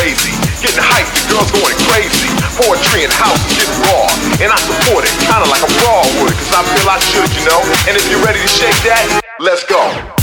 lazy. Getting hyped, the girls going crazy. Poetry and house is getting raw. And I support it, kinda like a raw would, cause I feel I should, you know. And if you're ready to shake that, let's go.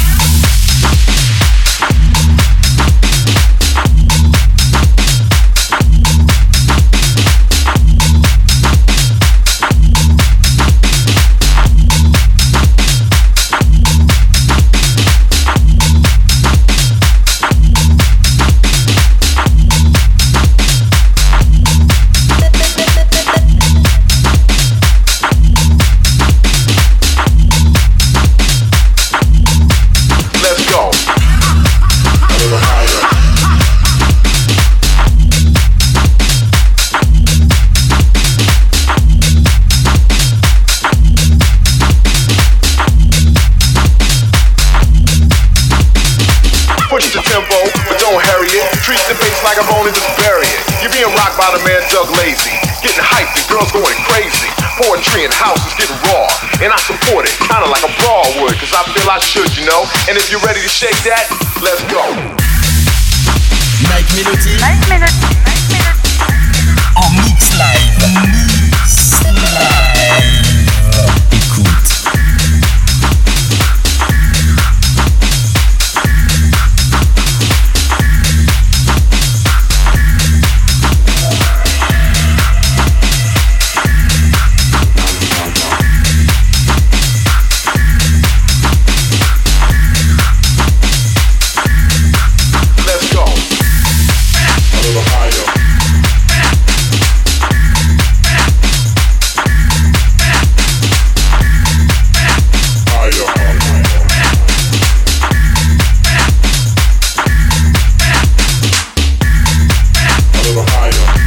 Like a bone and just bury it. You're being rocked by the man Doug Lazy. Getting hyped and girls going crazy. Poetry and houses getting raw. And I support it, kinda like a brawl would, cause I feel I should, you know. And if you're ready to shake that, let's go. Mike Melody Mike Melody. Mike Melody. Higher.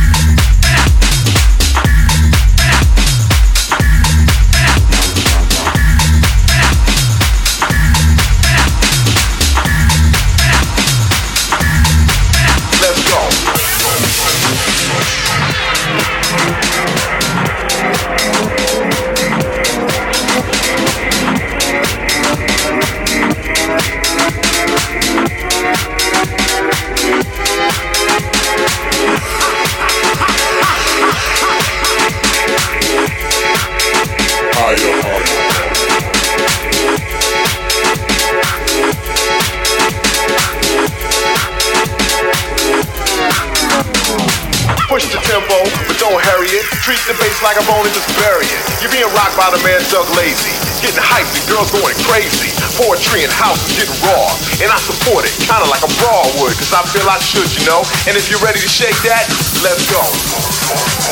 I feel I should, you know. And if you're ready to shake that, let's go.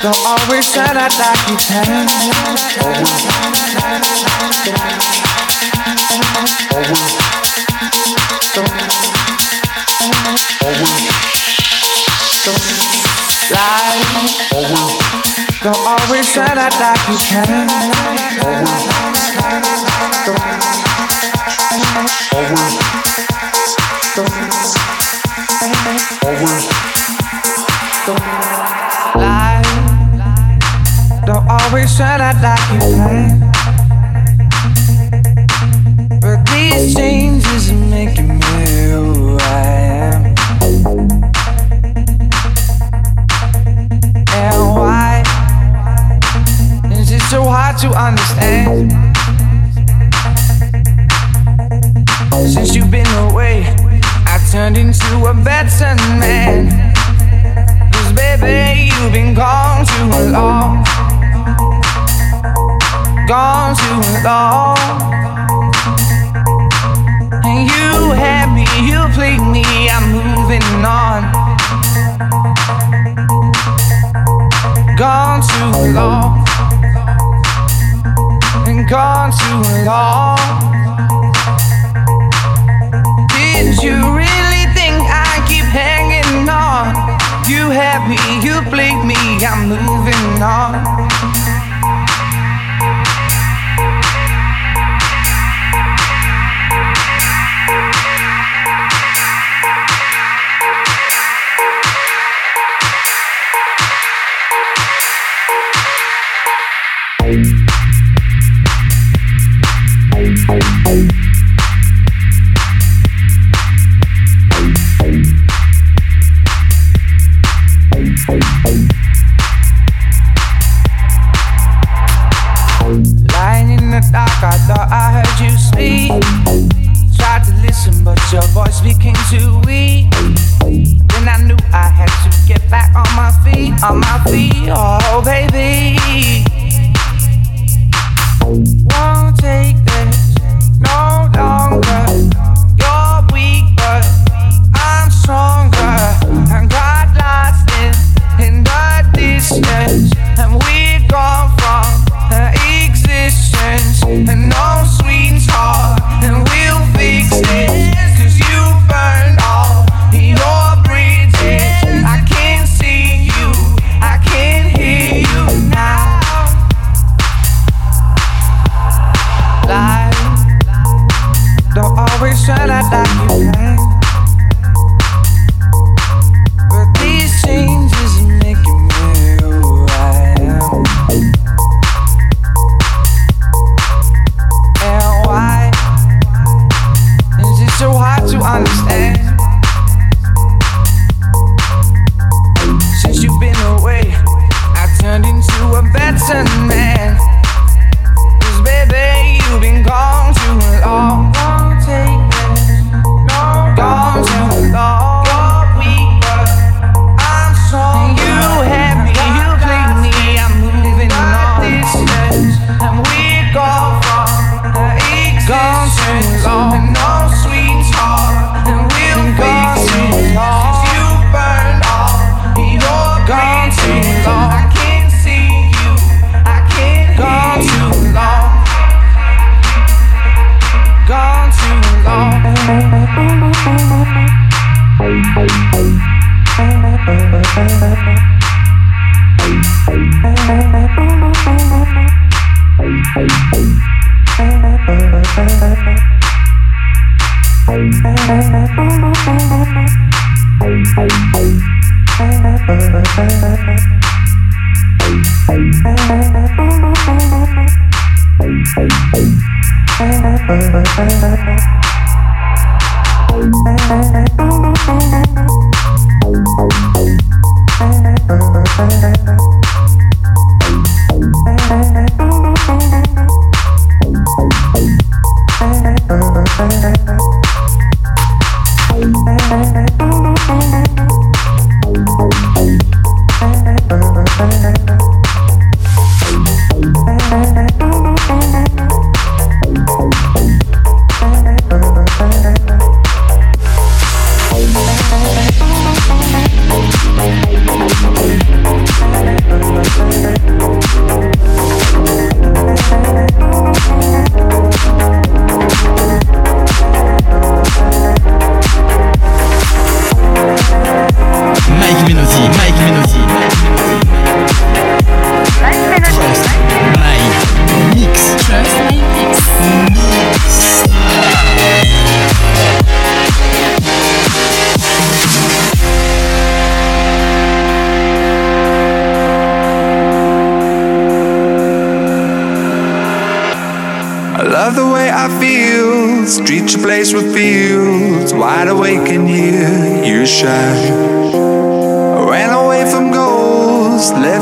Don't always shine out like you can. Always. Like you can.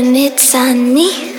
when it's sunny.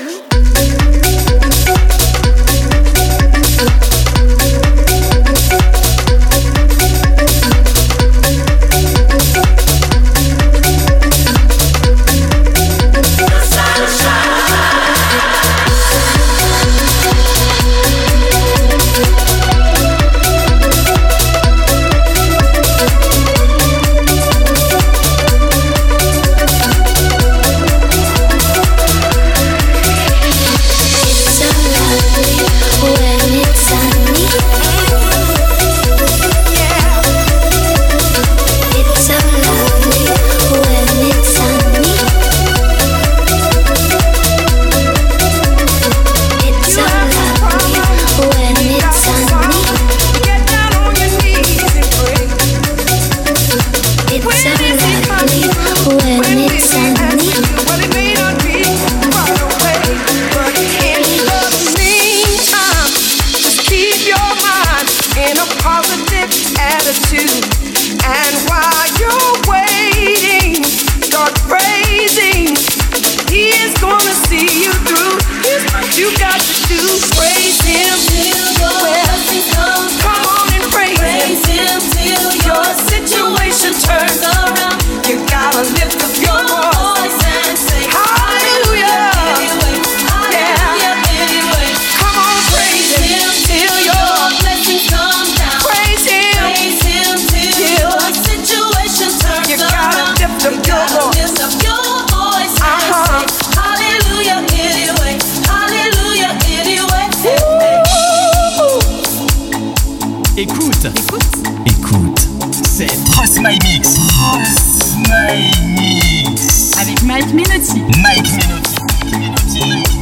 My Mix. My Mix. Avec Mike Menotti. Mike Mike